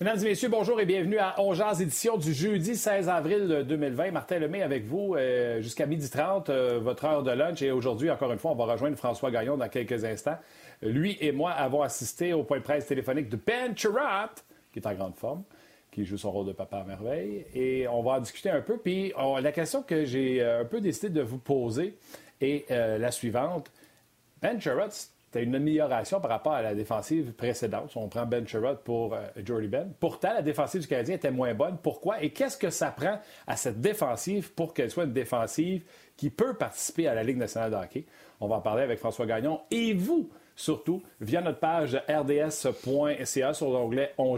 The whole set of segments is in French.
Mesdames et messieurs, bonjour et bienvenue à Ongeaz, édition du jeudi 16 avril 2020. Martin Lemay avec vous euh, jusqu'à 12h30, euh, votre heure de lunch. Et aujourd'hui, encore une fois, on va rejoindre François Gagnon dans quelques instants. Lui et moi avons assisté au point de presse téléphonique de Ben Chirot, qui est en grande forme, qui joue son rôle de papa à merveille. Et on va en discuter un peu. Puis la question que j'ai euh, un peu décidé de vous poser est la suivante. Ben Chirot, c'était une amélioration par rapport à la défensive précédente. On prend Ben Sherrod pour euh, Jordy Ben. Pourtant, la défensive du Canadien était moins bonne. Pourquoi? Et qu'est-ce que ça prend à cette défensive pour qu'elle soit une défensive qui peut participer à la Ligue nationale de hockey? On va en parler avec François Gagnon et vous, surtout, via notre page rds.ca sur l'onglet On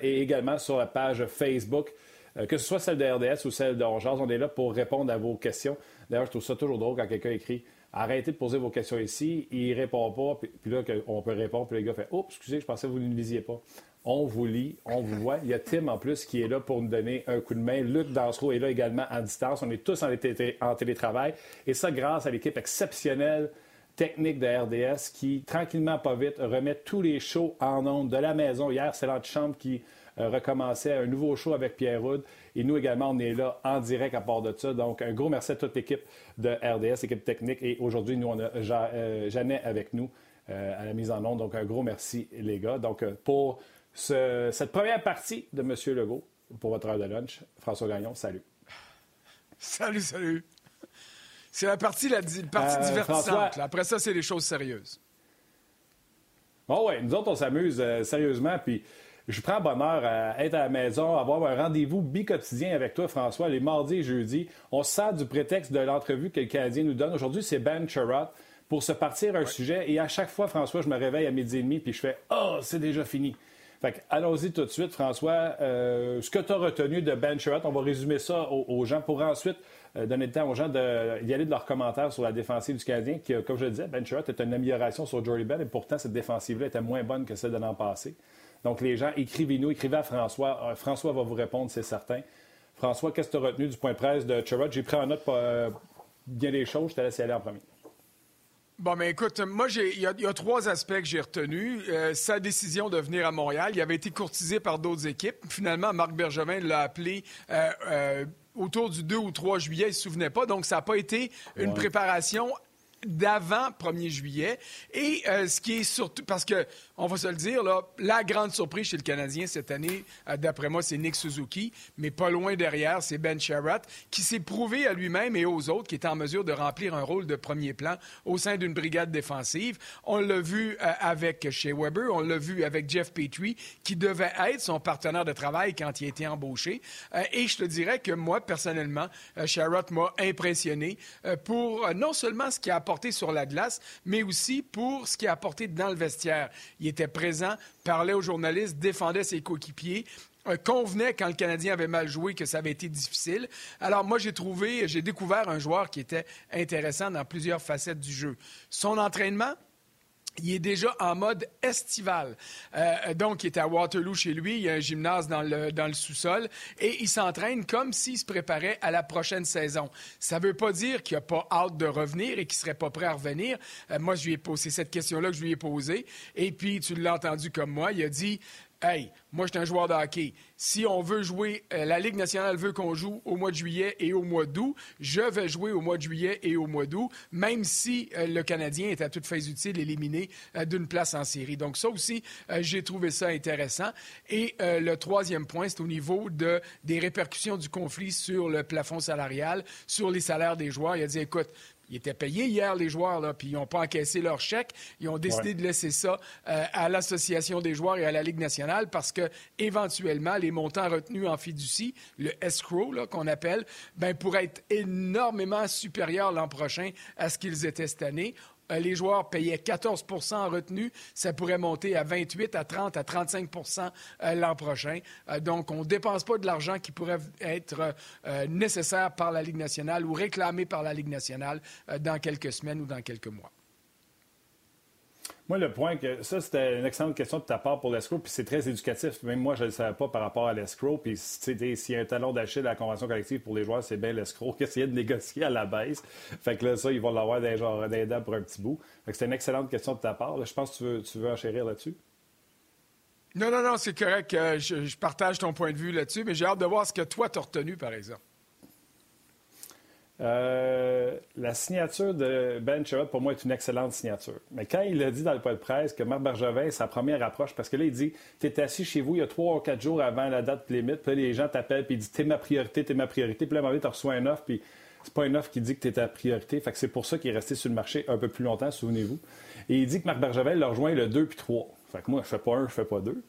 et également sur la page Facebook, euh, que ce soit celle de RDS ou celle de On On est là pour répondre à vos questions. D'ailleurs, je trouve ça toujours drôle quand quelqu'un écrit Arrêtez de poser vos questions ici. Il répond pas. Puis, là, on peut répondre. Puis le gars fait Oh, excusez, je pensais que vous ne lisiez pas. On vous lit, on vous voit. Il y a Tim en plus qui est là pour nous donner un coup de main. Luc Dansereau est là également en distance. On est tous en, télétravail. Et ça, grâce à l'équipe exceptionnelle technique de RDS qui, tranquillement, pas vite, remet tous les shows en ondes de la maison. Hier, c'est l'antichambre qui euh, recommençait un nouveau show avec Pierre Houd. Et nous également, on est là en direct à part de ça. Donc, un gros merci à toute l'équipe de RDS, équipe technique. Et aujourd'hui, nous, on a euh, Jeannet avec nous euh, à la mise en onde. Donc, un gros merci, les gars. Donc, pour cette première partie de M. Legault, pour votre heure de lunch, François Gagnon, salut. Salut, salut. C'est la partie, la, partie divertissante. Après ça, c'est les choses sérieuses. Bon, ouais, nous autres, on s'amuse sérieusement. Puis je prends bonheur à être à la maison, avoir un rendez-vous bi-quotidien avec toi, François, les mardis et jeudis. On se sert du prétexte de l'entrevue que le Canadien nous donne. Aujourd'hui, c'est Ben Sherrod pour se partir un sujet. Et à chaque fois, François, je me réveille à midi et demi puis je fais « Oh, c'est déjà fini ». Fait allons-y tout de suite, François. Euh, ce que tu as retenu de Ben Sherrod, on va résumer ça aux, gens pour ensuite euh, donner le temps aux gens d'y aller de leurs commentaires sur la défensive du Canadien, qui, comme je le disais, Ben Sherrod est une amélioration sur Jordy Ben, et pourtant, cette défensive-là était moins bonne que celle de l'an passé. Donc, les gens, écrivez-nous, écrivez à François. Euh, François va vous répondre, c'est certain. François, qu'est-ce que tu as retenu du point de presse de Chirot? J'ai pris en note euh, bien des choses. Je te laisse y aller en premier. Bon, mais écoute, moi, il y, a trois aspects que j'ai retenus. Euh, sa décision de venir à Montréal, il avait été courtisé par d'autres équipes. Finalement, Marc Bergevin l'a appelé autour du 2 ou 3 juillet, il ne se souvenait pas. Donc, ça n'a pas été une préparation d'avant 1er juillet. Et euh, ce qui est surtout, parce que, on va se le dire, là, la grande surprise chez le Canadien cette année, euh, d'après moi, c'est Nick Suzuki, mais pas loin derrière, c'est Ben Sherratt, qui s'est prouvé à lui-même et aux autres qu'il était en mesure de remplir un rôle de premier plan au sein d'une brigade défensive. On l'a vu euh, avec Shea Weber, on l'a vu avec Jeff Petrie, qui devait être son partenaire de travail quand il a été embauché. et je te dirais que moi, personnellement, Sherratt m'a impressionné pour non seulement ce qui a apporté sur la glace, mais aussi pour ce qu'il a apporté dans le vestiaire. Il était présent, parlait aux journalistes, défendait ses coéquipiers, euh, convenait quand le Canadien avait mal joué que ça avait été difficile. Alors moi, j'ai trouvé, j'ai découvert un joueur qui était intéressant dans plusieurs facettes du jeu. Son entraînement, il est déjà en mode estival. Euh, donc, il est à Waterloo chez lui. Il y a un gymnase dans le, dans le sous-sol. Et il s'entraîne comme s'il se préparait à la prochaine saison. Ça ne veut pas dire qu'il n'a pas hâte de revenir et qu'il ne serait pas prêt à revenir. Euh, moi, je lui ai posé cette question-là que je lui ai posée. Et puis, tu l'as entendu comme moi. Il a dit Hey, moi, je suis un joueur de hockey. Si on veut jouer, euh, la Ligue nationale veut qu'on joue au mois de juillet et au mois d'août, je vais jouer au mois de juillet et au mois d'août, même si euh, le Canadien est à toute phase utile éliminé euh, d'une place en série. Donc, ça aussi, j'ai trouvé ça intéressant. Et le troisième point, c'est au niveau de, des répercussions du conflit sur le plafond salarial, sur les salaires des joueurs. Il a dit, écoute, ils étaient payés hier, les joueurs, là, puis ils n'ont pas encaissé leur chèque. Ils ont décidé de laisser ça euh, à l'Association des joueurs et à la Ligue nationale parce que, éventuellement, les montants retenus en fiducie, le escrow, qu'on appelle, ben, pourraient être énormément supérieurs l'an prochain à ce qu'ils étaient cette année. Euh, les joueurs payaient 14% en retenue. Ça pourrait monter à 28, à 30, à 35% euh, l'an prochain. Euh, donc, on ne dépense pas de l'argent qui pourrait être nécessaire par la Ligue nationale ou réclamé par la Ligue nationale dans quelques semaines ou dans quelques mois. Moi, le point que ça, c'était une excellente question de ta part pour l'escrow, puis c'est très éducatif. Même moi, je ne le savais pas par rapport à l'escrow. Puis, s'il y a un talon d'achat de la convention collective pour les joueurs, c'est bien l'escroc. Essayer de négocier à la baisse. Fait que là, ça, ils vont l'avoir des, genre, pour un petit bout. Fait que c'est une excellente question de ta part. je pense que tu veux, tu veux enchérir là-dessus. Non, non, non, c'est correct. je, partage ton point de vue là-dessus, mais j'ai hâte de voir ce que toi t'as retenu, par exemple. Euh, la signature de Ben Sherrod, pour moi, est une excellente signature. Mais quand il a dit dans le point de presse que Marc Bergevin, sa première approche, parce que là, il dit Tu es assis chez vous il y a trois ou quatre jours avant la date limite, puis là, les gens t'appellent, puis ils disent T'es ma priorité, t'es ma priorité. Puis là, à tu reçois un offre, puis c'est pas une offre qui dit que tu es ta priorité. Fait que c'est pour ça qu'il est resté sur le marché un peu plus longtemps, souvenez-vous. Et il dit que Marc Bergevin l'a rejoint le 2 puis 3. Fait que moi, je fais pas un, je fais pas deux.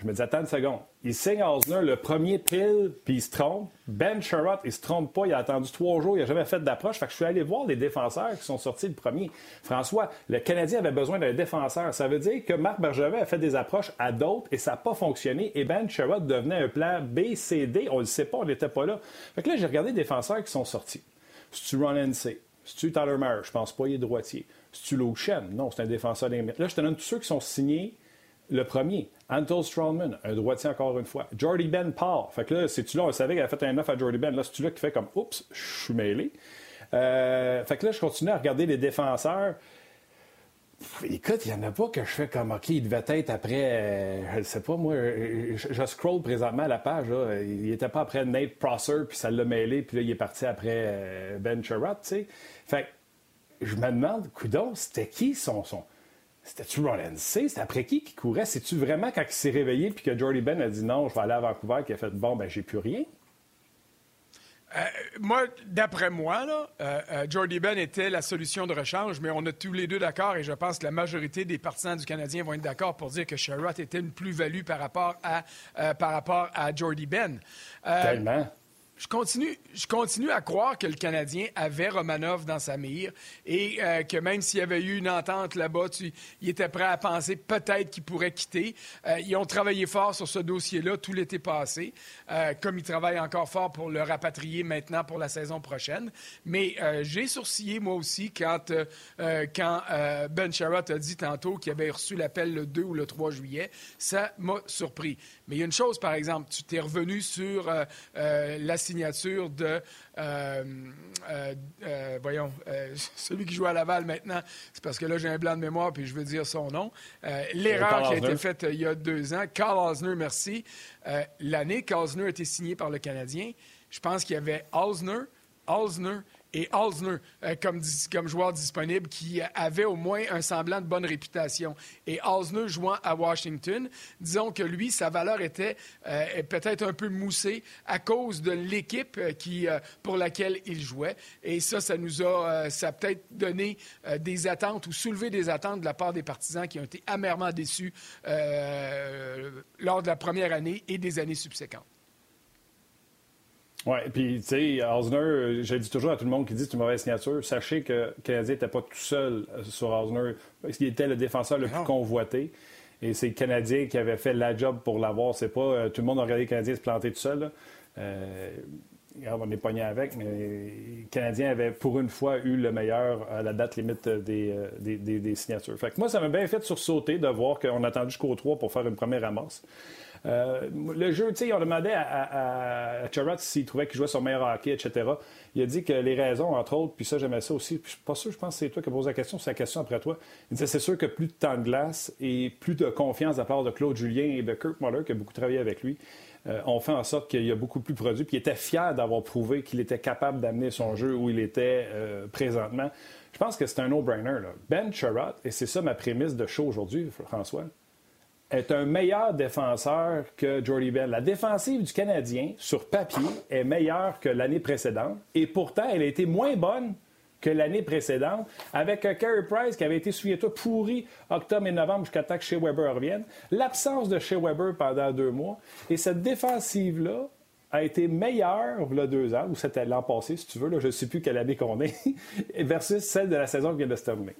Je me dis, attends une seconde. Il signe Osner le premier pile, puis il se trompe. Ben Sherrod, il se trompe pas. Il a attendu trois jours. Il n'a jamais fait d'approche. Fait que je suis allé voir les défenseurs qui sont sortis le premier. François, le Canadien avait besoin d'un défenseur. Ça veut dire que Marc Bergevin a fait des approches à d'autres et ça n'a pas fonctionné. Et Ben Sherrod devenait un plan B, C, D. On ne le sait pas. On n'était pas là. Fait que là, j'ai regardé les défenseurs qui sont sortis. C'est-tu Ron N.C.? C'est-tu Tyler? Je pense pas, il est droitier. C'est-tu Low Non, c'est un défenseur des Là, je te donne tous ceux qui sont signés le premier, Anton Strawman, un droitier encore une fois. Jordy Ben part. Fait que là, c'est-tu là, on savait qu'elle a fait un offre à Jordy Ben. Là, c'est-tu là qui fait comme, oups, je suis mêlé. Euh, fait que là, je continue à regarder les défenseurs. Écoute, il n'y en a pas que je fais comme, OK, il devait être après, euh, je ne sais pas, moi, je, scroll présentement la page, il n'était pas après Nate Prosser, puis ça l'a mêlé, puis là, il est parti après euh, Ben Sherratt, tu sais. Fait je me demande, coudon, c'était qui son, son, c'était-tu Rollins C? C'est après qui qui courait? C'est-tu vraiment quand il s'est réveillé puis que Jordy Ben a dit non, je vais aller à Vancouver, qu'il a fait bon, ben j'ai plus rien? Euh, moi, d'après moi, là, euh, euh, Jordy Ben était la solution de rechange, mais on est tous les deux d'accord et je pense que la majorité des partisans du Canadien vont être d'accord pour dire que Sherrod était une plus-value par rapport à, par rapport à Jordy Ben. Tellement. Je continue, je continue à croire que le Canadien avait Romanov dans sa mire et euh, que même s'il y avait eu une entente là-bas, il était prêt à penser peut-être qu'il pourrait quitter. Euh, ils ont travaillé fort sur ce dossier-là tout l'été passé, euh, comme ils travaillent encore fort pour le rapatrier maintenant pour la saison prochaine. Mais j'ai sourcillé moi aussi quand, quand Ben Sherratt a dit tantôt qu'il avait reçu l'appel le 2 ou le 3 juillet. Ça m'a surpris. Mais il y a une chose, par exemple, tu t'es revenu sur la signature de, euh, voyons, celui qui joue à Laval maintenant. C'est parce que là, j'ai un blanc de mémoire, puis je veux dire son nom. L'erreur qui a été faite il y a deux ans. Carl Osner, merci. L'année qu'Osner a été signé par le Canadien, je pense qu'il y avait Osner, Osner et Halsner euh, comme, joueur disponible qui avait au moins un semblant de bonne réputation. Et Halsner jouant à Washington, disons que lui, sa valeur était euh, peut-être un peu moussée à cause de l'équipe euh, pour laquelle il jouait. Et ça, ça nous a, ça a peut-être donné des attentes ou soulevé des attentes de la part des partisans qui ont été amèrement déçus lors de la première année et des années subséquentes. Oui, puis tu sais, Osner, j'ai dit toujours à tout le monde qui dit que c'est une mauvaise signature, sachez que le Canadien n'était pas tout seul euh, sur Osner, parce qu'il était le défenseur le plus convoité. Et c'est le Canadien qui avait fait la job pour l'avoir. C'est pas euh, tout le monde a regardé le Canadien se planter tout seul. Euh, on est pogné avec, mais le Canadien avait pour une fois eu le meilleur à la date limite des, des, des, signatures. Moi, ça m'a bien fait sursauter de voir qu'on a attendu jusqu'au 3 pour faire une première ramasse. Euh, le jeu, tu sais, on demandait à, à, s'il trouvait qu'il jouait son meilleur hockey, etc. Il a dit que les raisons, entre autres, puis ça, j'aimais ça aussi. Puis, je suis pas sûr, je pense que c'est toi qui posé la question, c'est la question après toi. Il disait c'est sûr que plus de temps de glace et plus de confiance la part de Claude Julien et de Kirk Muller, qui a beaucoup travaillé avec lui, euh, ont fait en sorte qu'il a beaucoup plus produit. Puis il était fier d'avoir prouvé qu'il était capable d'amener son jeu où il était euh, présentement. Je pense que c'est un no-brainer. Ben Sherrod, et c'est ça ma prémisse de show aujourd'hui, François, est un meilleur défenseur que Jordy Bell. La défensive du Canadien, sur papier, est meilleure que l'année précédente et pourtant, elle a été moins bonne que l'année précédente, avec un Carey Price qui avait été, souviens-toi, pourri octobre et novembre jusqu'à temps que Shea Weber revienne. L'absence de Shea Weber pendant deux mois. Et cette défensive-là a été meilleure il deux ans, ou c'était l'an passé, si tu veux, là, je ne sais plus quelle année qu'on est, versus celle de la saison qui vient de se.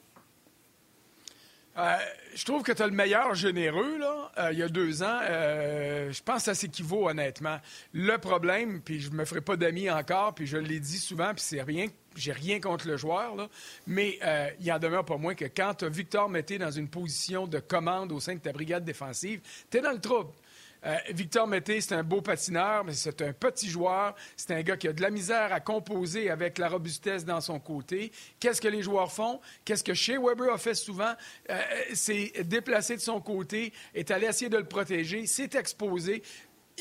Euh, je trouve que tu as le meilleur généreux, là, euh, il y a deux ans. Euh, je pense que ça s'équivaut, honnêtement. Le problème, puis je me ferai pas d'amis encore, puis je l'ai dit souvent, puis c'est rien, j'ai rien contre le joueur, là, mais il en demeure pas moins que quand tu Victor Mété dans une position de commande au sein de ta brigade défensive, tu es dans le trouble. Euh, Victor Mété, c'est un beau patineur, mais c'est un petit joueur. C'est un gars qui a de la misère à composer avec la robustesse dans son côté. Qu'est-ce que les joueurs font? Qu'est-ce que Shea Weber a fait souvent? Euh, c'est déplacer de son côté, est allé essayer de le protéger, s'est exposé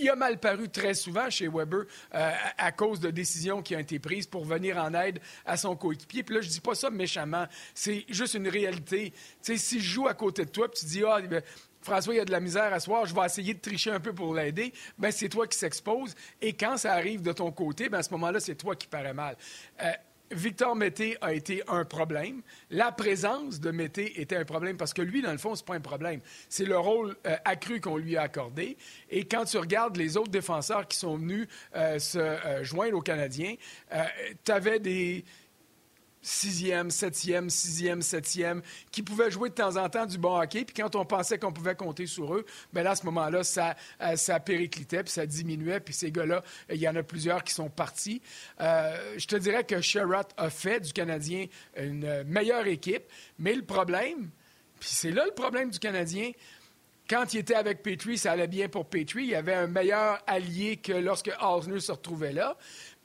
il a mal paru très souvent chez Weber euh, à cause de décisions qui ont été prises pour venir en aide à son coéquipier. Puis là, je dis pas ça méchamment. C'est juste une réalité. Tu sais, si je joue à côté de toi, puis tu dis, ah, ben, François, il y a de la misère à soir, je vais essayer de tricher un peu pour l'aider, ben c'est toi qui s'expose. Et quand ça arrive de ton côté, ben à ce moment-là, c'est toi qui paraît mal. Euh, Victor Mété a été un problème. La présence de Mété était un problème parce que lui, dans le fond, c'est pas un problème. C'est le rôle euh, accru qu'on lui a accordé. Et quand tu regardes les autres défenseurs qui sont venus euh, se joindre aux Canadiens, tu avais des, sixième, septième, sixième, septième, qui pouvaient jouer de temps en temps du bon hockey. Puis quand on pensait qu'on pouvait compter sur eux, bien là, à ce moment-là, ça, euh, ça périclitait, puis ça diminuait. Puis ces gars-là, il y en a plusieurs qui sont partis. Euh, je te dirais que Sherrod a fait du Canadien une meilleure équipe. Mais le problème, puis c'est là le problème du Canadien, quand il était avec Petrie, ça allait bien pour Petrie. Il y avait un meilleur allié que lorsque Osner se retrouvait là.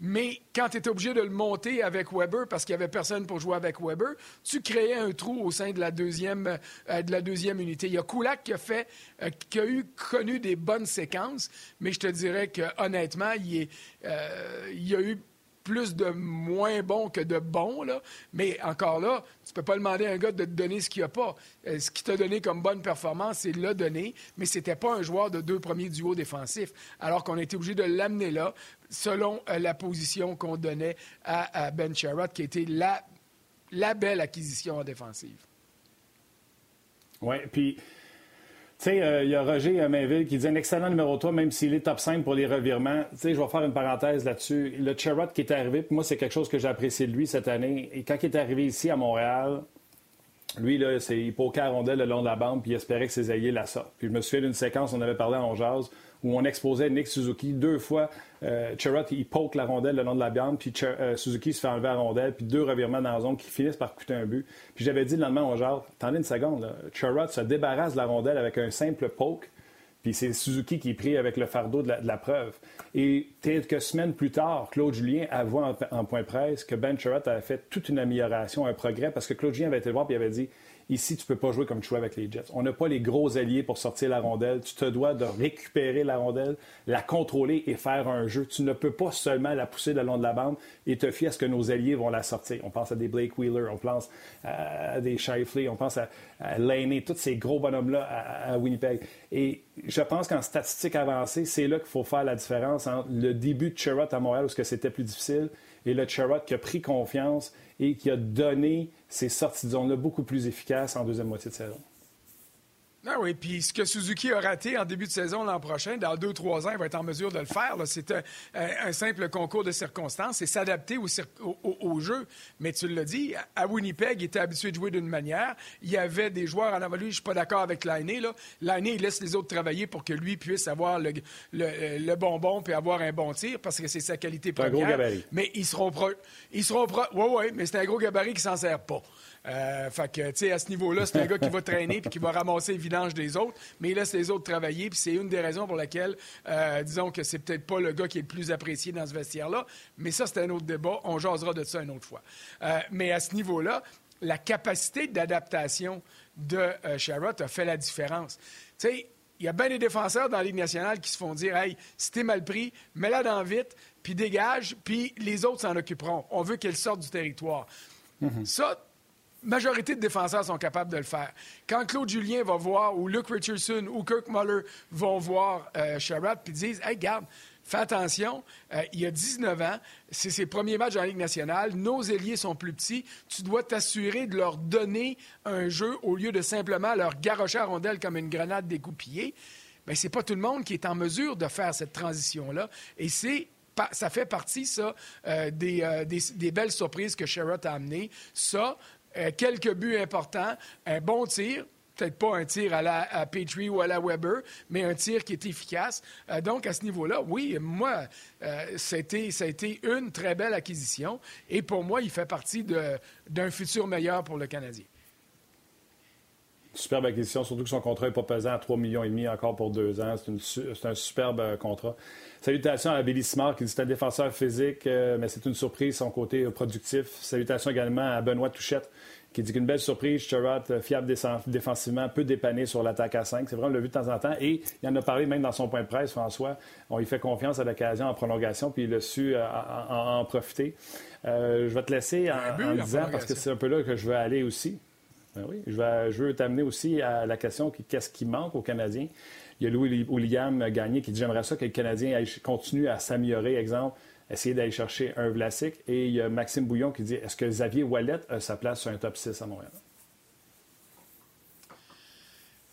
Mais quand tu étais obligé de le monter avec Weber parce qu'il n'y avait personne pour jouer avec Weber, tu créais un trou au sein de la deuxième, euh, de la deuxième unité. Il y a Kulak qui a, fait, euh, qui a eu, connu des bonnes séquences, mais je te dirais que honnêtement, il, euh, il y a eu plus de moins bons que de bons, là. mais encore là, tu ne peux pas demander à un gars de te donner ce qu'il n'a pas. Euh, ce qu'il t'a donné comme bonne performance, c'est le donner, mais ce n'était pas un joueur de deux premiers duos défensifs, alors qu'on a été obligé de l'amener là, selon euh, la position qu'on donnait à, Ben Sherrod, qui était la, la belle acquisition en défensive. Oui, puis tu sais, euh, il y a Roger Mainville qui dit un excellent numéro 3, même s'il est top 5 pour les revirements. Tu sais, je vais faire une parenthèse là-dessus. Le Cherrod qui est arrivé, moi, c'est quelque chose que j'ai apprécié de lui cette année. Et quand il est arrivé ici à Montréal, lui, là, il poquait à rondelle le long de la bande, puis il espérait que ses alliés la. Puis je me souviens d'une séquence, on avait parlé en jazz, où on exposait Nick Suzuki deux fois. Euh, il poke la rondelle le long de la bande, puis euh, Suzuki se fait enlever la rondelle, puis deux revirements dans la zone qui finissent par coûter un but. Puis j'avais dit le lendemain au genre, attendez une seconde, là. se débarrasse de la rondelle avec un simple poke, puis c'est Suzuki qui est pris avec le fardeau de la, preuve. Et quelques semaines plus tard, Claude Julien avoue en, point presse que Ben Sherratt avait fait toute une amélioration, un progrès, parce que Claude Julien avait été voir et avait dit Ici, tu ne peux pas jouer comme tu joues avec les Jets. On n'a pas les gros alliés pour sortir la rondelle. Tu te dois de récupérer la rondelle, la contrôler et faire un jeu. Tu ne peux pas seulement la pousser le long de la bande et te fier à ce que nos alliés vont la sortir. On pense à des Blake Wheeler, on pense à des Shifley, on pense à, Laney, tous ces gros bonhommes-là à, Winnipeg. Et je pense qu'en statistique avancée, c'est là qu'il faut faire la différence entre le début de Sherrod à Montréal, où c'était plus difficile, et le Sherrod qui a pris confiance et qui a donné ses sorties de zone-là beaucoup plus efficaces en deuxième moitié de saison. Ah oui, puis ce que Suzuki a raté en début de saison l'an prochain, dans deux, trois ans, il va être en mesure de le faire. C'est un, simple concours de circonstances et s'adapter au, jeu. Mais tu l'as dit, à Winnipeg, il était habitué de jouer d'une manière. Il y avait des joueurs en avant lui. Je suis pas d'accord avec Lainé. Lainé, il laisse les autres travailler pour que lui puisse avoir le, le, bonbon puis avoir un bon tir parce que c'est sa qualité première. Un gros gabarit. Mais ils seront pro... Ils seront pro... Oui, oui, mais c'est un gros gabarit qui s'en sert pas. Euh, fait que, tu sais, à ce niveau-là, c'est un gars qui va traîner puis qui va ramasser les vidanges des autres, mais il laisse les autres travailler. Puis c'est une des raisons pour laquelle, euh, disons que c'est peut-être pas le gars qui est le plus apprécié dans ce vestiaire-là. Mais ça, c'est un autre débat. On jasera de ça une autre fois. Euh, mais à ce niveau-là, la capacité d'adaptation de euh, Sherrod a fait la différence. Tu sais, il y a bien des défenseurs dans la Ligue nationale qui se font dire Hey, si t'es mal pris, mets-la dans vite, puis dégage, puis les autres s'en occuperont. On veut qu'elle sorte du territoire. Mm-hmm. Ça, majorité de défenseurs sont capables de le faire. Quand Claude Julien va voir, ou Luke Richardson, ou Kirk Muller vont voir euh, Sherrod, puis disent Hey, garde, fais attention, euh, il y a 19 ans, c'est ses premiers matchs en Ligue nationale, nos ailiers sont plus petits, tu dois t'assurer de leur donner un jeu au lieu de simplement leur garrocher à rondelle comme une grenade découpillée. Bien, c'est pas tout le monde qui est en mesure de faire cette transition-là. Et c'est ça fait partie, ça, euh, des, des, belles surprises que Sherrod a amenées. Ça, euh, quelques buts importants, un bon tir, peut-être pas un tir à la Petrie ou à la Weber, mais un tir qui est efficace. Euh, donc, à ce niveau-là, oui, moi, euh, ça, a été, une très belle acquisition. Et pour moi, il fait partie d'un futur meilleur pour le Canadien. Superbe acquisition, surtout que son contrat n'est pas pesant à 3,5 millions et demi encore pour deux ans. C'est un superbe euh, contrat. Salutations à Billy Smart qui dit c'est un défenseur physique, euh, mais c'est une surprise son côté productif. Salutations également à Benoît Touchette qui dit qu'une belle surprise, Sherrod, euh, fiable défensivement, peut dépanner sur l'attaque à 5. C'est vrai, on l'a vu de temps en temps. Et il en a parlé même dans son point de presse, François. On lui fait confiance à l'occasion en prolongation, puis il a su en, profiter. je vais te laisser en, disant, parce que c'est un peu là que je veux aller aussi. Ben oui, je, vais, je veux t'amener aussi à la question qu'est-ce qui manque aux Canadiens? Il y a Louis William Gagné qui dit J'aimerais ça que les Canadiens continuent à s'améliorer. Exemple, essayer d'aller chercher un Vlasic. Et il y a Maxime Bouillon qui dit Est-ce que Xavier Wallet a sa place sur un top 6 à Montréal?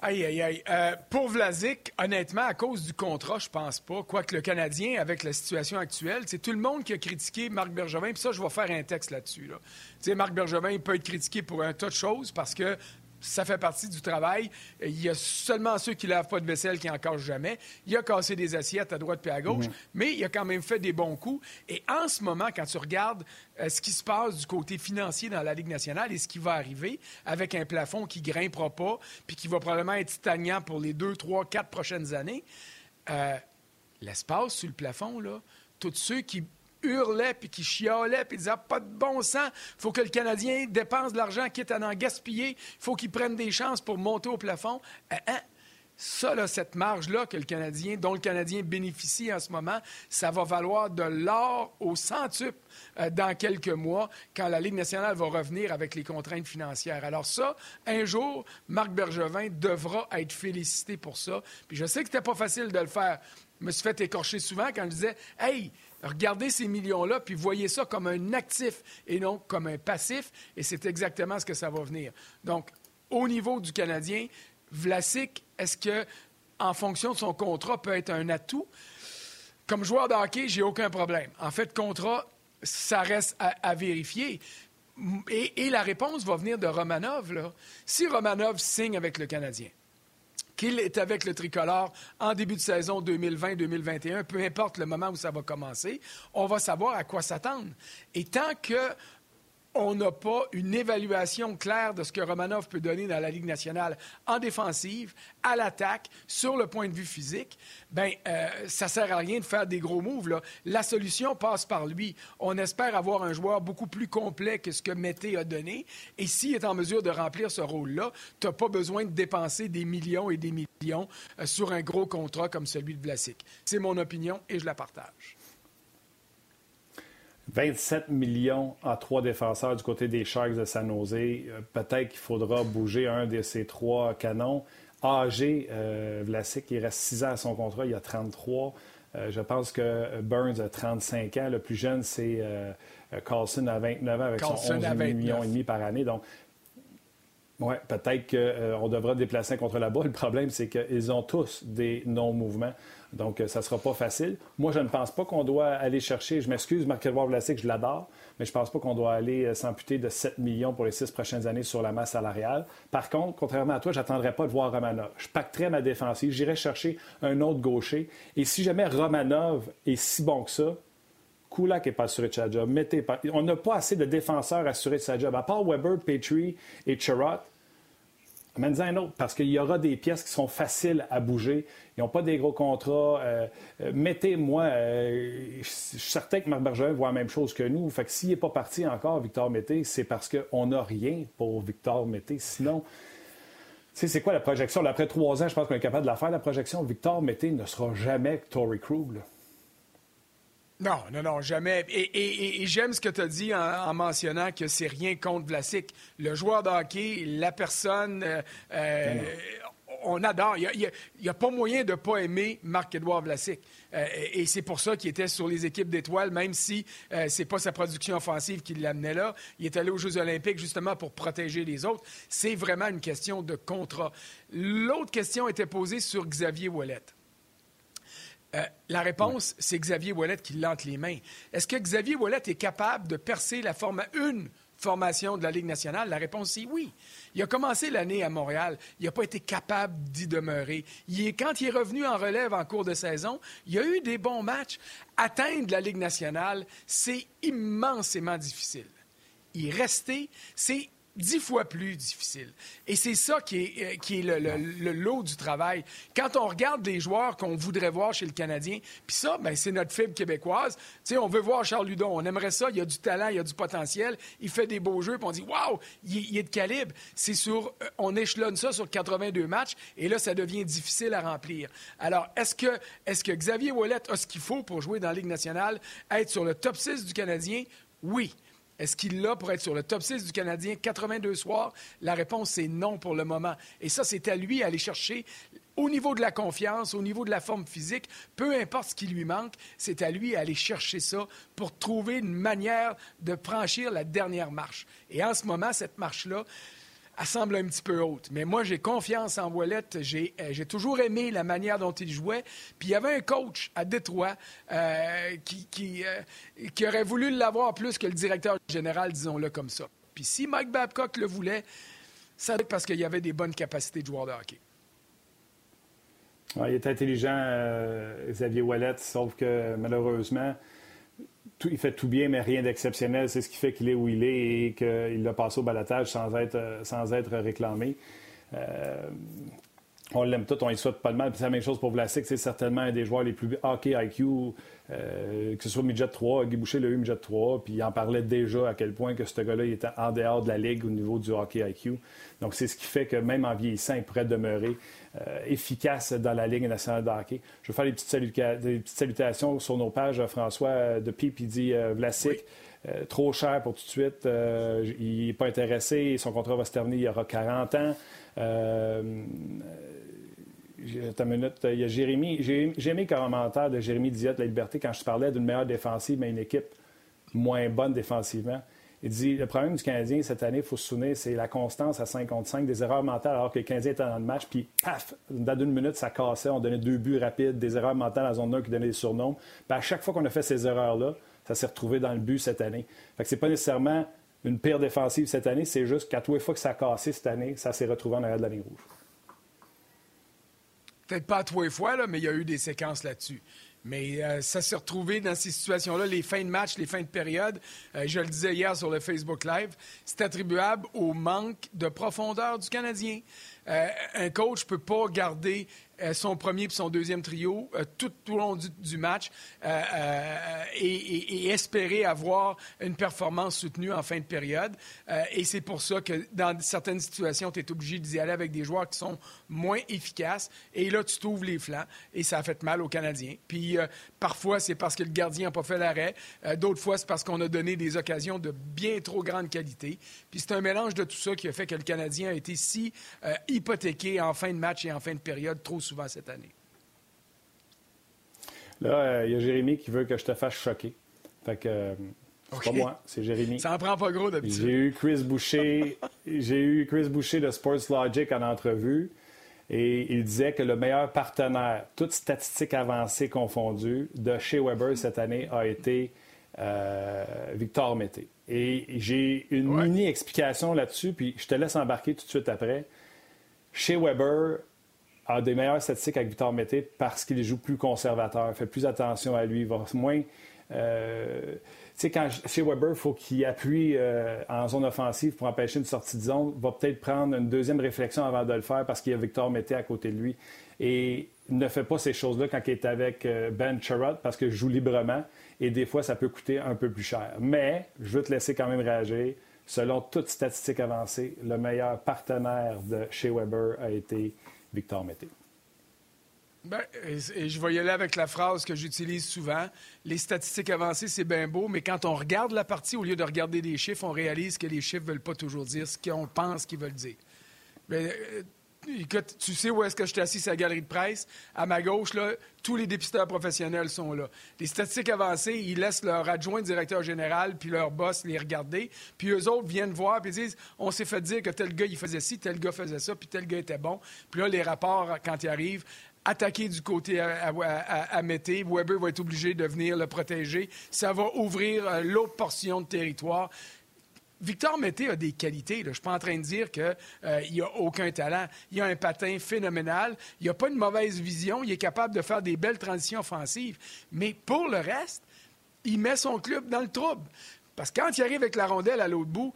Aïe, aïe, aïe. Euh, pour Vlasic, honnêtement, à cause du contrat, je pense pas. Quoique le Canadien, avec la situation actuelle, c'est tout le monde qui a critiqué Marc Bergevin. Puis ça, je vais faire un texte là-dessus. Là. Marc Bergevin peut être critiqué pour un tas de choses parce que ça fait partie du travail. Il y a seulement ceux qui lavent pas de vaisselle qui en cassent jamais. Il a cassé des assiettes à droite et à gauche, mais il a quand même fait des bons coups. Et en ce moment, quand tu regardes euh, ce qui se passe du côté financier dans la Ligue nationale et ce qui va arriver avec un plafond qui grimpera pas, puis qui va probablement être stagnant pour les deux, trois, quatre prochaines années, euh, l'espace sur le plafond, là, tous ceux qui hurlait puis qui chialait puis disait pas de bon sens, faut que le Canadien dépense de l'argent quitte à en gaspiller, faut qu'il prenne des chances pour monter au plafond. Hein, hein? Ça, là, cette marge-là que Canadien, dont le Canadien bénéficie en ce moment, ça va valoir de l'or au centuple euh, dans quelques mois quand la Ligue nationale va revenir avec les contraintes financières. Alors ça, un jour, Marc Bergevin devra être félicité pour ça. Puis je sais que c'était pas facile de le faire. Me suis fait écorcher souvent quand je disais Hey, Regardez ces millions-là, puis voyez ça comme un actif et non comme un passif, et c'est exactement ce que ça va venir. Donc, au niveau du Canadien, Vlasic, est-ce que, en fonction de son contrat, peut être un atout? Comme joueur de hockey, j'ai aucun problème. En fait, contrat, ça reste à, vérifier. Et, la réponse va venir de Romanov. Si Romanov signe avec le Canadien, qu'il est avec le tricolore en début de saison 2020-2021, peu importe le moment où ça va commencer, on va savoir à quoi s'attendre. Et tant que on n'a pas une évaluation claire de ce que Romanov peut donner dans la Ligue nationale en défensive, à l'attaque, sur le point de vue physique, ben euh, ça sert à rien de faire des gros moves. La solution passe par lui. On espère avoir un joueur beaucoup plus complet que ce que Mété a donné. Et s'il est en mesure de remplir ce rôle-là, tu n'as pas besoin de dépenser des millions et des millions euh, sur un gros contrat comme celui de Vlasic. C'est mon opinion et je la partage. 27 millions à trois défenseurs du côté des Sharks de San Jose. Euh, peut-être qu'il faudra bouger un de ces trois canons. AG, euh, Vlasic, il reste 6 ans à son contrat, il y a 33. Euh, je pense que Burns a 35 ans. Le plus jeune, c'est euh, Carlson à 29 ans avec son 11 millions et demi par année. Donc, oui, peut-être qu'on devra déplacer contre la balle. Le problème, c'est qu'ils ont tous des non-mouvements. Donc, euh, ça ne sera pas facile. Moi, je ne pense pas qu'on doit aller chercher, je m'excuse, Marc-Edouard Vlasic, je l'adore, mais je ne pense pas qu'on doit aller euh, s'amputer de 7 millions pour les six prochaines années sur la masse salariale. Par contre, contrairement à toi, je n'attendrai pas de voir Romanov. Je pacterai ma défensive, j'irai chercher un autre gaucher. Et si jamais Romanov est si bon que ça, Kulak n'est pas assuré de sa job. Mettez pas... On n'a pas assez de défenseurs assurés de sa job. À part Weber, Petrie et Chirot, Amène-en un autre, parce qu'il y aura des pièces qui sont faciles à bouger. Ils n'ont pas des gros contrats. Euh, euh, mettez-moi, euh, je suis certain que Marc Bergevin voit la même chose que nous. Fait que s'il n'est pas parti encore, Victor Mété, c'est parce qu'on n'a rien pour Victor Mété. Sinon, tu sais, c'est quoi la projection? Après trois ans, je pense qu'on est capable de la faire, la projection. Victor Mété ne sera jamais Tory Krug. Non, non, non, jamais. Et, j'aime ce que tu as dit en, mentionnant que c'est rien contre Vlasic. Le joueur de hockey, la personne, euh, euh, on adore. Il n'y a, pas moyen de ne pas aimer Marc-Édouard Vlasic. Euh, et c'est pour ça qu'il était sur les équipes d'étoiles, même si ce n'est pas sa production offensive qui l'amenait là. Il est allé aux Jeux olympiques justement pour protéger les autres. C'est vraiment une question de contrat. L'autre question était posée sur Xavier Ouellet. Euh, la réponse, c'est Xavier Ouellet qui l'entre les mains. Est-ce que Xavier Ouellet est capable de percer la forme, une formation de la Ligue nationale? La réponse, c'est oui. Il a commencé l'année à Montréal. Il n'a pas été capable d'y demeurer. Est, quand il est revenu en relève en cours de saison, il a eu des bons matchs. Atteindre la Ligue nationale, c'est immensément difficile. Y rester, c'est dix fois plus difficile. Et c'est ça qui est, euh, qui est le, lot du travail. Quand on regarde les joueurs qu'on voudrait voir chez le Canadien, puis ça, ben, c'est notre fibre québécoise. sais, on veut voir Charles Ludon. On aimerait ça. Il a du talent, il a du potentiel. Il fait des beaux jeux, puis on dit Waouh, il, est de calibre. C'est sur, euh, on échelonne ça sur 82 matchs, et là, ça devient difficile à remplir. Alors, est-ce que, est-ce que Xavier Wallet a ce qu'il faut pour jouer dans la Ligue nationale, être sur le top 6 du Canadien? Oui. Est-ce qu'il l'a pour être sur le top 6 du Canadien? 82 soirs? La réponse, c'est non pour le moment. Et ça, c'est à lui d'aller chercher au niveau de la confiance, au niveau de la forme physique, peu importe ce qui lui manque, c'est à lui d'aller chercher ça pour trouver une manière de franchir la dernière marche. Et en ce moment, cette marche-là, elle semble un petit peu haute. Mais moi, j'ai confiance en Ouellette. Euh, j'ai, toujours aimé la manière dont il jouait. Puis il y avait un coach à Détroit euh, qui, euh, qui, aurait voulu l'avoir plus que le directeur général, disons-le comme ça. Puis si Mike Babcock le voulait, ça être parce qu'il y avait des bonnes capacités de joueur de hockey. il est intelligent, Xavier Ouellet, sauf que malheureusement, il fait tout bien, mais rien d'exceptionnel. C'est ce qui fait qu'il est où il est et qu'il a passé au balatage sans être, sans être réclamé. Euh, on l'aime tout, on y souhaite pas de mal. c'est la même chose pour Vlasic, c'est certainement un des joueurs les plus hockey IQ, euh, que ce soit midget 3, Guy Boucher l'a eu midget 3, puis il en parlait déjà à quel point que ce gars-là était en dehors de la ligue au niveau du hockey IQ. Donc c'est ce qui fait que même en vieillissant, il pourrait demeurer euh, efficace dans la Ligue nationale de hockey. Je vais faire des petites, salutations sur nos pages. François euh, de Pipe, il dit Vlasic. trop cher pour tout de suite. il n'est pas intéressé. Son contrat va se terminer il y aura 40 ans. Une minute. Il y a Jérémy. J'ai aimé le commentaire de Jérémy Diot de la Liberté quand je parlais d'une meilleure défensive, mais une équipe moins bonne défensivement. Il dit le problème du Canadien cette année, il faut se souvenir, c'est la constance à 5 contre 5, des erreurs mentales alors que le Canadien était dans le match, puis paf, dans une minute, ça cassait, on donnait deux buts rapides, des erreurs mentales à la zone 1 qui donnaient des surnoms. Puis à chaque fois qu'on a fait ces erreurs-là, ça s'est retrouvé dans le but cette année. Fait que c'est pas nécessairement une pire défensive cette année, c'est juste qu'à tous les fois que ça a cassé cette année, ça s'est retrouvé en arrière de la ligne rouge peut-être pas à trois fois, là, mais il y a eu des séquences là-dessus. Mais euh, ça s'est retrouvé dans ces situations-là, les fins de match, les fins de période. Euh, je le disais hier sur le Facebook Live, c'est attribuable au manque de profondeur du Canadien. Euh, un coach ne peut pas garder son premier et son deuxième trio euh, tout, au long du, match euh, et, espérer avoir une performance soutenue en fin de période. et c'est pour ça que dans certaines situations, tu es obligé d'y aller avec des joueurs qui sont moins efficaces. Et là, tu t'ouvres les flancs et ça a fait mal aux Canadiens. Puis parfois, c'est parce que le gardien n'a pas fait l'arrêt. D'autres fois, c'est parce qu'on a donné des occasions de bien trop grande qualité. Puis c'est un mélange de tout ça qui a fait que le Canadien a été si hypothéqué en fin de match et en fin de période trop souvent souvent cette année. Là, euh, il y a Jérémy qui veut que je te fasse choquer. Fait que euh, c'est pas moi, c'est Jérémy. Ça en prend pas gros d'habitude. J'ai eu Chris Boucher, j'ai eu Chris Boucher de Sports Logic en entrevue et il disait que le meilleur partenaire, toutes statistiques avancées confondues, de chez Weber cette année a été euh, Victor Mété. Et j'ai une mini explication là-dessus, puis je te laisse embarquer tout de suite après. Chez Weber, a des meilleures statistiques avec Victor Mété parce qu'il joue plus conservateur, fait plus attention à lui, va moins. Euh, tu sais, quand chez Weber, il faut qu'il appuie euh, en zone offensive pour empêcher une sortie de zone, va peut-être prendre une deuxième réflexion avant de le faire parce qu'il y a Victor Mété à côté de lui. Et ne fait pas ces choses-là quand il est avec euh, Ben Sherrod parce qu'il joue librement et des fois, ça peut coûter un peu plus cher. Mais je veux te laisser quand même réagir. Selon toute statistique avancée, le meilleur partenaire de chez Weber a été Victor Mété. Ben, et, je vais y aller avec la phrase que j'utilise souvent. Les statistiques avancées, c'est bien beau, mais quand on regarde la partie, au lieu de regarder des chiffres, on réalise que les chiffres ne veulent pas toujours dire ce qu'on pense qu'ils veulent dire. Ben, euh, Tu sais où est-ce que je suis assis à la galerie de presse? À ma gauche, là, tous les dépisteurs professionnels sont là. Les statistiques avancées, ils laissent leur adjoint directeur général puis leur boss les regarder. Puis eux autres viennent voir puis disent on s'est fait dire que tel gars, il faisait ci, tel gars faisait ça, puis tel gars était bon. Puis là, les rapports, quand ils arrivent, attaquer du côté à, à, Mété. Weber va être obligé de venir le protéger. Ça va ouvrir euh, l'autre portion de territoire. Victor Mété a des qualités. Je ne suis pas en train de dire qu'il euh, n'a aucun talent. Il a un patin phénoménal. Il n'a pas une mauvaise vision. Il est capable de faire des belles transitions offensives. Mais pour le reste, il met son club dans le trouble. Parce que quand il arrive avec la rondelle à l'autre bout,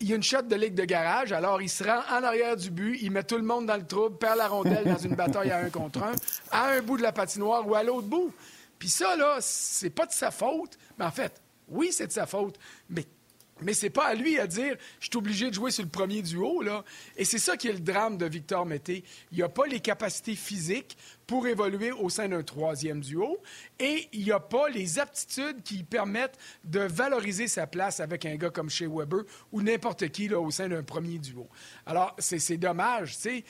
il y a une shot de ligue de garage, alors il se rend en arrière du but, il met tout le monde dans le trouble, perd la rondelle dans une bataille à un contre un, à un bout de la patinoire ou à l'autre bout. Puis ça, là, c'est pas de sa faute, mais en fait, oui, c'est de sa faute, mais mais c'est pas à lui à dire je suis obligé de jouer sur le premier duo. Là. Et c'est ça qui est le drame de Victor Mété. Il n'a pas les capacités physiques pour évoluer au sein d'un troisième duo et il n'a pas les aptitudes qui permettent de valoriser sa place avec un gars comme chez Weber ou n'importe qui là, au sein d'un premier duo. Alors, c'est dommage, tu sais.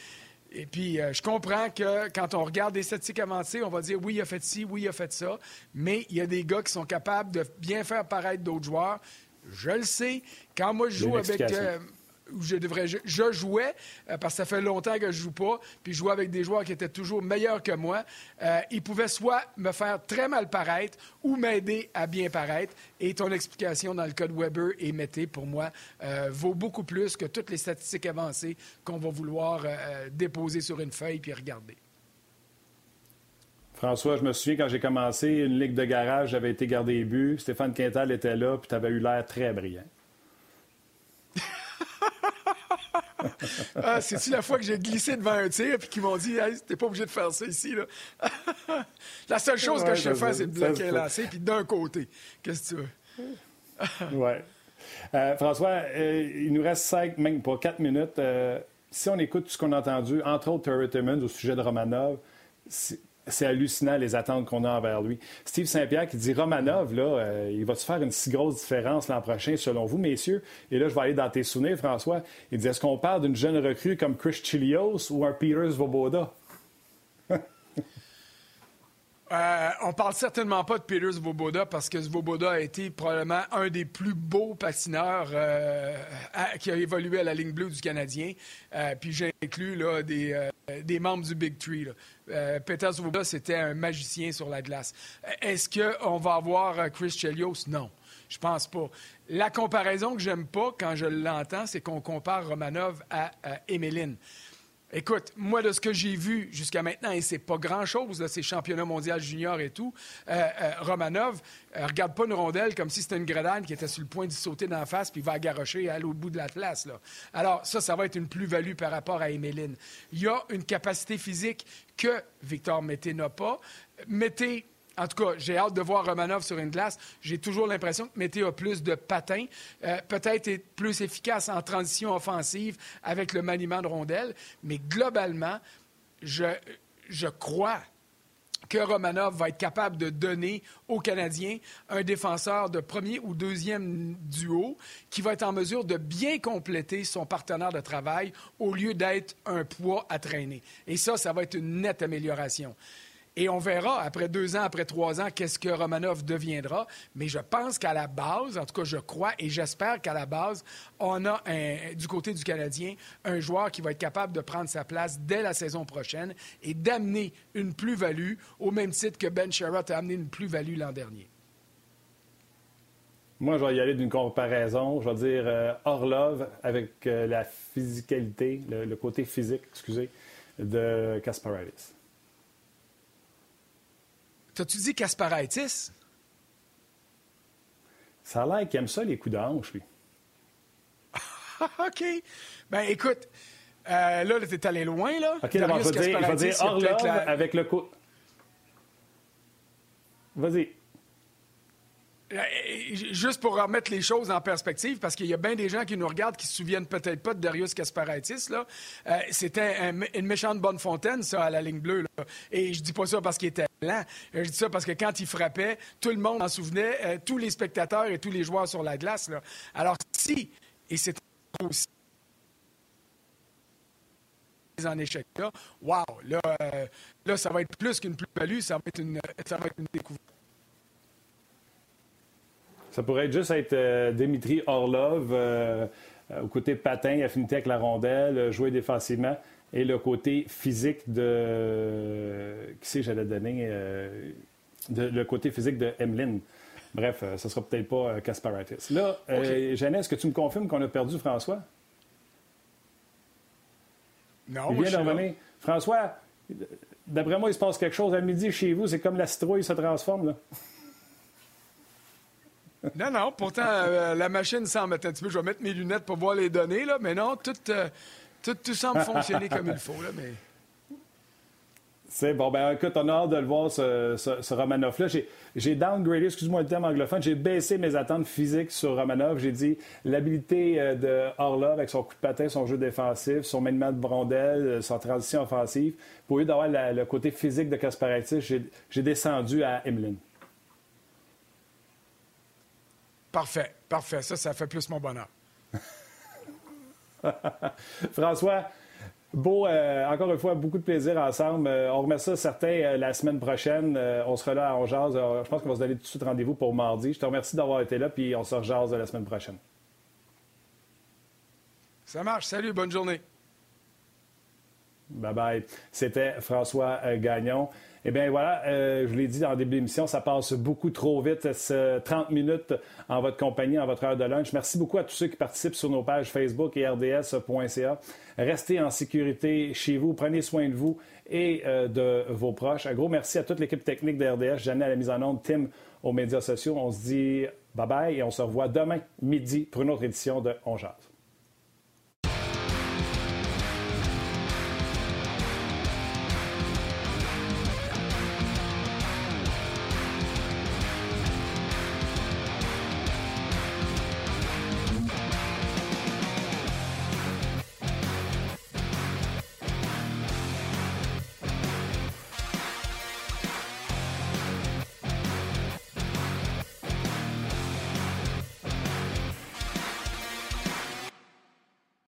Et puis, euh, je comprends que quand on regarde des statistiques avancées, on va dire oui, il a fait ci, oui, il a fait ça. Mais il y a des gars qui sont capables de bien faire paraître d'autres joueurs. Je le sais. Quand moi, je joue avec. Euh, je, devrais, je, jouais, euh, parce que ça fait longtemps que je joue pas, puis je jouais avec des joueurs qui étaient toujours meilleurs que moi. Euh, ils pouvaient soit me faire très mal paraître ou m'aider à bien paraître. Et ton explication dans le code Weber et Mété, pour moi, vaut beaucoup plus que toutes les statistiques avancées qu'on va vouloir déposer sur une feuille puis regarder. François, je me souviens quand j'ai commencé une ligue de garage, j'avais été gardé les buts. Stéphane Quintal était là, puis tu avais eu l'air très brillant. ah, C'est-tu la fois que j'ai glissé devant un tir puis qu'ils m'ont dit hey, t'es pas obligé de faire ça ici. Là? la seule chose que je sais faire, c'est de bloquer un lancer puis d'un côté. Qu'est-ce que tu veux? oui. Euh, François, euh, il nous reste cinq, même pas quatre minutes. Euh, si on écoute tout ce qu'on a entendu, entre autres Terry Timmons au sujet de Romanov, c'est hallucinant les attentes qu'on a envers lui. Steve Saint-Pierre qui dit Romanov, là, euh, il va-tu faire une si grosse différence l'an prochain selon vous, messieurs? Et là, je vais aller dans tes souvenirs, François. Il dit Est-ce qu'on parle d'une jeune recrue comme Chris Chilios ou un Peters Voboda? Euh, on parle certainement pas de Peter Svoboda parce que Svoboda a été probablement un des plus beaux patineurs euh, qui a évolué à la ligne bleue du Canadien. Euh, puis j'inclus là, des, membres du Big Three. Peter Svoboda, c'était un magicien sur la glace. Est-ce qu'on va avoir Chris Chelios? Non. Je pense pas. La comparaison que j'aime pas quand je l'entends, c'est qu'on compare Romanov à, à Emeline. Écoute, moi, de ce que j'ai vu jusqu'à maintenant, et c'est pas grand-chose, ces championnats mondiaux juniors et tout, euh, euh, Romanov euh, regarde pas une rondelle comme si c'était une grenade qui était sur le point de sauter d'en face puis va garocher et aller au bout de la place. Alors, ça, ça va être une plus-value par rapport à Emeline. Il y a une capacité physique que Victor Mété n'a pas. Mété en tout cas, j'ai hâte de voir Romanov sur une glace. J'ai toujours l'impression que Mété a plus de patins, euh, peut-être est plus efficace en transition offensive avec le maniement de rondelles, mais globalement, je, je crois que Romanov va être capable de donner aux Canadiens un défenseur de premier ou deuxième duo qui va être en mesure de bien compléter son partenaire de travail au lieu d'être un poids à traîner. Et ça, ça va être une nette amélioration. Et on verra après deux ans, après trois ans, qu'est-ce que Romanov deviendra. Mais je pense qu'à la base, en tout cas, je crois et j'espère qu'à la base, on a du côté du Canadien un joueur qui va être capable de prendre sa place dès la saison prochaine et d'amener une plus-value au même titre que Ben Sherratt a amené une plus-value l'an dernier. Moi, je vais y aller d'une comparaison. Je vais dire euh, Orlov avec euh, la physicalité, le, côté physique, excusez, de Kasparaitis. T'as-tu dit Kasparaitis? Ça a l'air qu'il aime ça, les coups de hanche, lui. OK. Ben, écoute, euh, là, t'es allé loin, là. OK, je vais dire, je vais dire Orlov avec le coup. Vas-y. Euh, juste pour remettre les choses en perspective, parce qu'il y a bien des gens qui nous regardent qui se souviennent peut-être pas de Darius Kasparaitis. Euh, c'était une méchante bonne fontaine, ça, à la ligne bleue. Là. Et je dis pas ça parce qu'il était lent. Je dis ça parce que quand il frappait, tout le monde en souvenait, euh, tous les spectateurs et tous les joueurs sur la glace. Alors si, et c'est aussi en échec là, wow, là, là, ça va être plus qu'une plus-value, ça ça va être une découverte. Ça pourrait juste être euh, Dimitri Orlov euh, au côté patin, affinité avec la rondelle, euh, jouer défensivement, et le côté physique de. Qui sait, j'allais donner. le côté physique de Emlyn. Bref, ce ne sera peut-être pas Kasparatis. Là, okay. est-ce que tu me confirmes qu'on a perdu François? Non, Il vient. François, d'après moi, il se passe quelque chose à midi chez vous. C'est comme la citrouille se transforme. Là. Non, non, pourtant, euh, la machine semble être un petit peu. Je vais mettre mes lunettes pour voir les données, là, mais non, tout, euh, tout, tout, semble fonctionner comme il faut. Là, mais... C'est bon. Ben, écoute, on a hâte de le voir, ce, ce, Romanov-là. J'ai downgradé, excuse-moi le terme anglophone, j'ai baissé mes attentes physiques sur Romanov. J'ai dit l'habilité euh, de Orlov avec son coup de patin, son jeu défensif, son maniement de brondelle, euh, son transition offensive. Pour lieu d'avoir le côté physique de Kasparetis, j'ai descendu à Emeline. Parfait, parfait. Ça, ça fait plus mon bonheur. François, Beau, euh, encore une fois, beaucoup de plaisir ensemble. Euh, on remet ça certains euh, la semaine prochaine. on sera là à On je pense qu'on va se donner tout de suite rendez-vous pour mardi. Je te remercie d'avoir été là, puis on se rejase la semaine prochaine. Ça marche. Salut, bonne journée. Bye bye. C'était François Gagnon. Eh bien voilà, euh, je l'ai dit en début d'émission, ça passe beaucoup trop vite, ce 30 minutes en votre compagnie, en votre heure de lunch. Merci beaucoup à tous ceux qui participent sur nos pages Facebook et rds.ca. Restez en sécurité chez vous, prenez soin de vous et euh, de vos proches. Un gros merci à toute l'équipe technique de RDS, Jeanne à la mise en onde, Tim aux médias sociaux. On se dit bye bye et on se revoit demain midi pour une autre édition de On Jase.